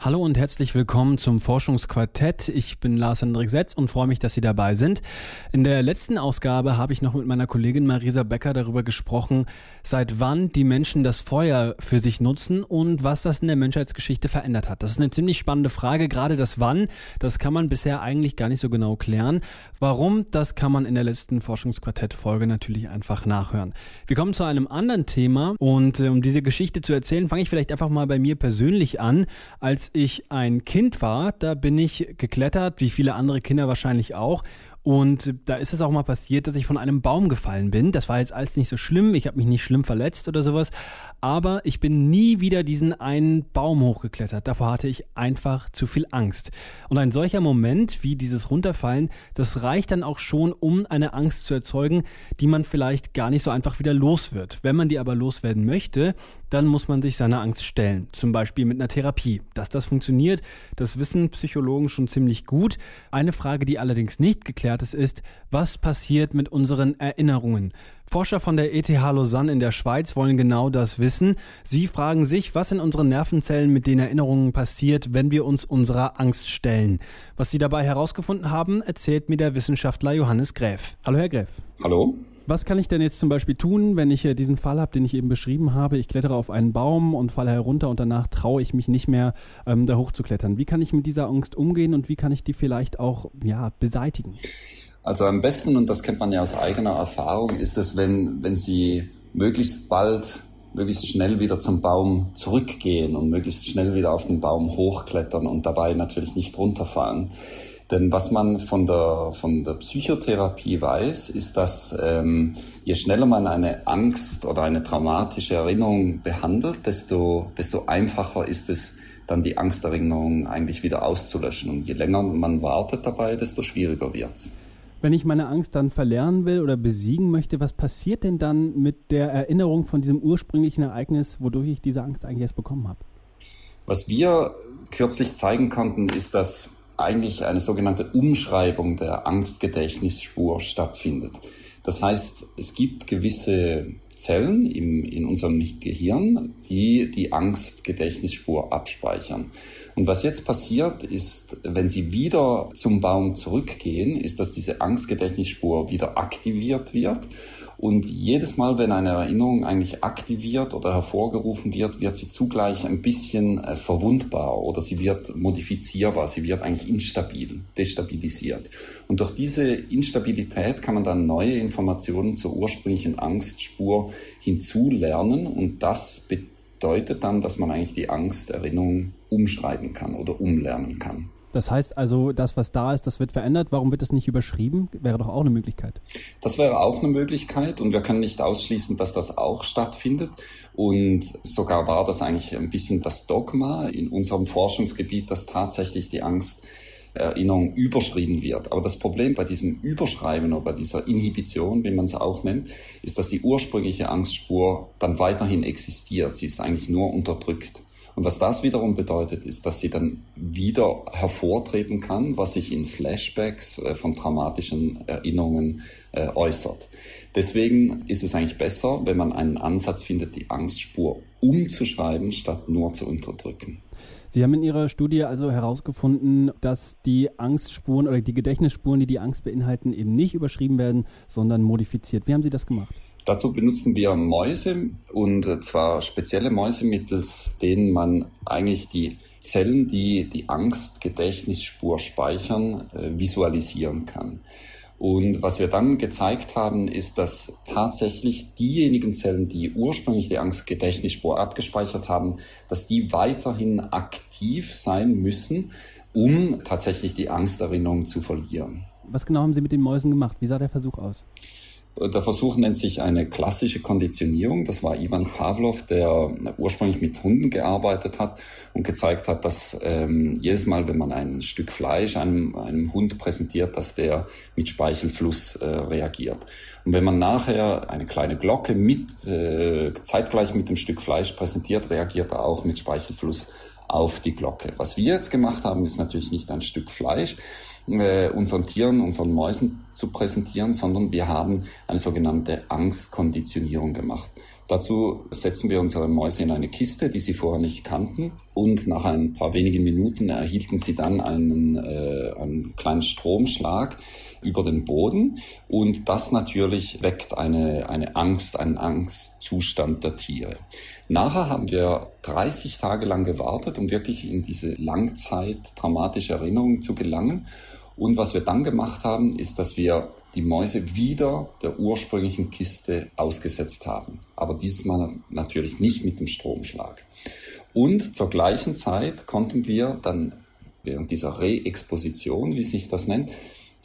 Hallo und herzlich willkommen zum Forschungsquartett. Ich bin Lars Hendrik Setz und freue mich, dass Sie dabei sind. In der letzten Ausgabe habe ich noch mit meiner Kollegin Marisa Becker darüber gesprochen, seit wann die Menschen das Feuer für sich nutzen und was das in der Menschheitsgeschichte verändert hat. Das ist eine ziemlich spannende Frage. Gerade das Wann, das kann man bisher eigentlich gar nicht so genau klären. Warum, das kann man in der letzten Forschungsquartett-Folge natürlich einfach nachhören. Wir kommen zu einem anderen Thema und äh, um diese Geschichte zu erzählen, fange ich vielleicht einfach mal bei mir persönlich an. Als ich ein Kind war, da bin ich geklettert, wie viele andere Kinder wahrscheinlich auch. Und da ist es auch mal passiert, dass ich von einem Baum gefallen bin. Das war jetzt alles nicht so schlimm. Ich habe mich nicht schlimm verletzt oder sowas aber ich bin nie wieder diesen einen Baum hochgeklettert. Davor hatte ich einfach zu viel Angst. Und ein solcher Moment wie dieses Runterfallen, das reicht dann auch schon, um eine Angst zu erzeugen, die man vielleicht gar nicht so einfach wieder los wird. Wenn man die aber loswerden möchte, dann muss man sich seiner Angst stellen. Zum Beispiel mit einer Therapie. Dass das funktioniert, das wissen Psychologen schon ziemlich gut. Eine Frage, die allerdings nicht geklärt ist, ist, was passiert mit unseren Erinnerungen? Forscher von der ETH Lausanne in der Schweiz wollen genau das wissen. Sie fragen sich, was in unseren Nervenzellen mit den Erinnerungen passiert, wenn wir uns unserer Angst stellen. Was sie dabei herausgefunden haben, erzählt mir der Wissenschaftler Johannes Gräf. Hallo, Herr Gräf. Hallo. Was kann ich denn jetzt zum Beispiel tun, wenn ich diesen Fall habe, den ich eben beschrieben habe? Ich klettere auf einen Baum und falle herunter und danach traue ich mich nicht mehr, ähm, da hochzuklettern. Wie kann ich mit dieser Angst umgehen und wie kann ich die vielleicht auch ja, beseitigen? Also am besten, und das kennt man ja aus eigener Erfahrung, ist es, wenn, wenn Sie möglichst bald, möglichst schnell wieder zum Baum zurückgehen und möglichst schnell wieder auf den Baum hochklettern und dabei natürlich nicht runterfallen. Denn was man von der, von der Psychotherapie weiß, ist, dass ähm, je schneller man eine Angst oder eine traumatische Erinnerung behandelt, desto, desto einfacher ist es, dann die Angsterinnerung eigentlich wieder auszulöschen. Und je länger man wartet dabei, desto schwieriger wird es. Wenn ich meine Angst dann verlernen will oder besiegen möchte, was passiert denn dann mit der Erinnerung von diesem ursprünglichen Ereignis, wodurch ich diese Angst eigentlich erst bekommen habe? Was wir kürzlich zeigen konnten, ist, dass eigentlich eine sogenannte Umschreibung der Angstgedächtnisspur stattfindet. Das heißt, es gibt gewisse Zellen im, in unserem Gehirn, die die Angstgedächtnisspur abspeichern. Und was jetzt passiert ist, wenn Sie wieder zum Baum zurückgehen, ist, dass diese Angstgedächtnisspur wieder aktiviert wird. Und jedes Mal, wenn eine Erinnerung eigentlich aktiviert oder hervorgerufen wird, wird sie zugleich ein bisschen äh, verwundbar oder sie wird modifizierbar, sie wird eigentlich instabil, destabilisiert. Und durch diese Instabilität kann man dann neue Informationen zur ursprünglichen Angstspur hinzulernen und das bedeutet, bedeutet dann, dass man eigentlich die Angsterinnerung umschreiben kann oder umlernen kann. Das heißt also, das, was da ist, das wird verändert. Warum wird das nicht überschrieben? Wäre doch auch eine Möglichkeit. Das wäre auch eine Möglichkeit und wir können nicht ausschließen, dass das auch stattfindet. Und sogar war das eigentlich ein bisschen das Dogma in unserem Forschungsgebiet, dass tatsächlich die Angst Erinnerung überschrieben wird. Aber das Problem bei diesem Überschreiben oder bei dieser Inhibition, wie man es auch nennt, ist, dass die ursprüngliche Angstspur dann weiterhin existiert. Sie ist eigentlich nur unterdrückt. Und was das wiederum bedeutet, ist, dass sie dann wieder hervortreten kann, was sich in Flashbacks äh, von traumatischen Erinnerungen äh, äußert. Deswegen ist es eigentlich besser, wenn man einen Ansatz findet, die Angstspur umzuschreiben, statt nur zu unterdrücken. Sie haben in Ihrer Studie also herausgefunden, dass die Angstspuren oder die Gedächtnisspuren, die die Angst beinhalten, eben nicht überschrieben werden, sondern modifiziert. Wie haben Sie das gemacht? Dazu benutzen wir Mäuse und zwar spezielle Mäuse, mittels denen man eigentlich die Zellen, die die Angstgedächtnisspur speichern, äh, visualisieren kann. Und was wir dann gezeigt haben, ist, dass tatsächlich diejenigen Zellen, die ursprünglich die Angstgedächtnisspur abgespeichert haben, dass die weiterhin aktiv sein müssen, um tatsächlich die Angsterinnerung zu verlieren. Was genau haben Sie mit den Mäusen gemacht? Wie sah der Versuch aus? Der Versuch nennt sich eine klassische Konditionierung. Das war Ivan Pavlov, der ursprünglich mit Hunden gearbeitet hat und gezeigt hat, dass ähm, jedes Mal, wenn man ein Stück Fleisch einem, einem Hund präsentiert, dass der mit Speichelfluss äh, reagiert. Und wenn man nachher eine kleine Glocke mit äh, zeitgleich mit dem Stück Fleisch präsentiert, reagiert er auch mit Speichelfluss auf die Glocke. Was wir jetzt gemacht haben, ist natürlich nicht ein Stück Fleisch, äh, unseren Tieren, unseren Mäusen zu präsentieren, sondern wir haben eine sogenannte Angstkonditionierung gemacht. Dazu setzen wir unsere Mäuse in eine Kiste, die sie vorher nicht kannten. Und nach ein paar wenigen Minuten erhielten sie dann einen, äh, einen kleinen Stromschlag über den Boden. Und das natürlich weckt eine, eine Angst, einen Angstzustand der Tiere. Nachher haben wir 30 Tage lang gewartet, um wirklich in diese Langzeit dramatische Erinnerung zu gelangen. Und was wir dann gemacht haben, ist, dass wir die Mäuse wieder der ursprünglichen Kiste ausgesetzt haben. Aber diesmal natürlich nicht mit dem Stromschlag. Und zur gleichen Zeit konnten wir dann während dieser Reexposition, wie sich das nennt,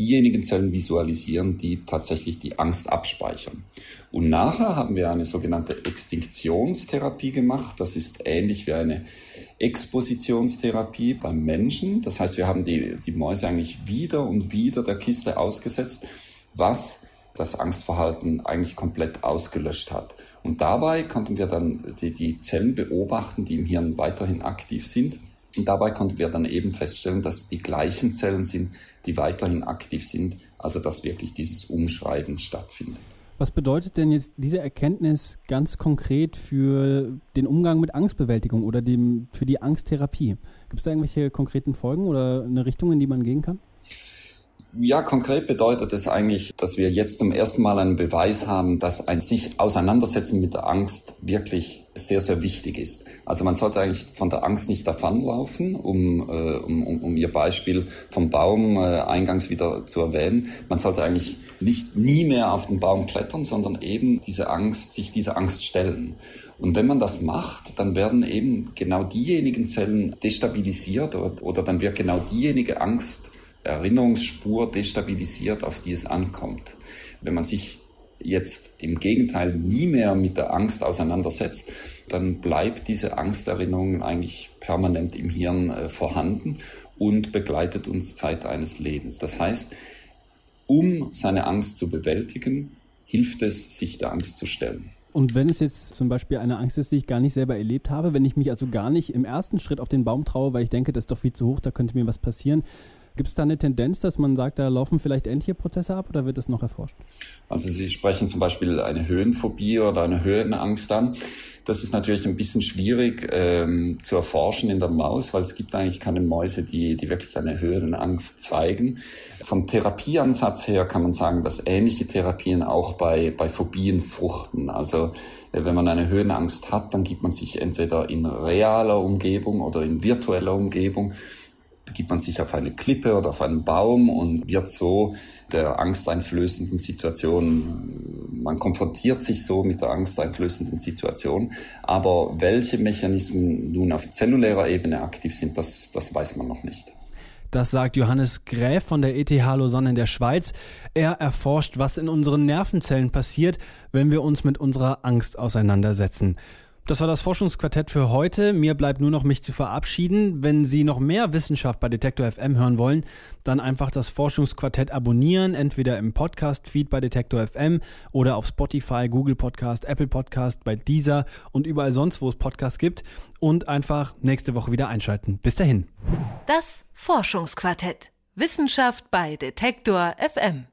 diejenigen Zellen visualisieren, die tatsächlich die Angst abspeichern. Und nachher haben wir eine sogenannte Extinktionstherapie gemacht. Das ist ähnlich wie eine Expositionstherapie beim Menschen. Das heißt, wir haben die, die Mäuse eigentlich wieder und wieder der Kiste ausgesetzt was das Angstverhalten eigentlich komplett ausgelöscht hat. Und dabei konnten wir dann die, die Zellen beobachten, die im Hirn weiterhin aktiv sind. Und dabei konnten wir dann eben feststellen, dass es die gleichen Zellen sind, die weiterhin aktiv sind, also dass wirklich dieses Umschreiben stattfindet. Was bedeutet denn jetzt diese Erkenntnis ganz konkret für den Umgang mit Angstbewältigung oder dem, für die Angsttherapie? Gibt es da irgendwelche konkreten Folgen oder eine Richtung, in die man gehen kann? Ja, konkret bedeutet es eigentlich, dass wir jetzt zum ersten Mal einen Beweis haben, dass ein sich auseinandersetzen mit der Angst wirklich sehr, sehr wichtig ist. Also man sollte eigentlich von der Angst nicht davonlaufen, um, äh, um, um, um Ihr Beispiel vom Baum äh, eingangs wieder zu erwähnen. Man sollte eigentlich nicht nie mehr auf den Baum klettern, sondern eben diese Angst, sich dieser Angst stellen. Und wenn man das macht, dann werden eben genau diejenigen Zellen destabilisiert oder, oder dann wird genau diejenige Angst Erinnerungsspur destabilisiert, auf die es ankommt. Wenn man sich jetzt im Gegenteil nie mehr mit der Angst auseinandersetzt, dann bleibt diese Angsterinnerung eigentlich permanent im Hirn äh, vorhanden und begleitet uns Zeit eines Lebens. Das heißt, um seine Angst zu bewältigen, hilft es, sich der Angst zu stellen. Und wenn es jetzt zum Beispiel eine Angst ist, die ich gar nicht selber erlebt habe, wenn ich mich also gar nicht im ersten Schritt auf den Baum traue, weil ich denke, das ist doch viel zu hoch, da könnte mir was passieren, Gibt es da eine Tendenz, dass man sagt, da laufen vielleicht ähnliche Prozesse ab oder wird das noch erforscht? Also Sie sprechen zum Beispiel eine Höhenphobie oder eine Höhenangst an. Das ist natürlich ein bisschen schwierig ähm, zu erforschen in der Maus, weil es gibt eigentlich keine Mäuse, die, die wirklich eine Höhenangst zeigen. Vom Therapieansatz her kann man sagen, dass ähnliche Therapien auch bei, bei Phobien fruchten. Also äh, wenn man eine Höhenangst hat, dann gibt man sich entweder in realer Umgebung oder in virtueller Umgebung begibt man sich auf eine Klippe oder auf einen Baum und wird so der angsteinflößenden Situation, man konfrontiert sich so mit der angsteinflößenden Situation. Aber welche Mechanismen nun auf zellulärer Ebene aktiv sind, das, das weiß man noch nicht. Das sagt Johannes Gräf von der ETH Lausanne in der Schweiz. Er erforscht, was in unseren Nervenzellen passiert, wenn wir uns mit unserer Angst auseinandersetzen. Das war das Forschungsquartett für heute. Mir bleibt nur noch mich zu verabschieden. Wenn Sie noch mehr Wissenschaft bei Detektor FM hören wollen, dann einfach das Forschungsquartett abonnieren, entweder im Podcast-Feed bei Detektor FM oder auf Spotify, Google Podcast, Apple Podcast, bei Deezer und überall sonst, wo es Podcasts gibt. Und einfach nächste Woche wieder einschalten. Bis dahin. Das Forschungsquartett. Wissenschaft bei Detektor FM.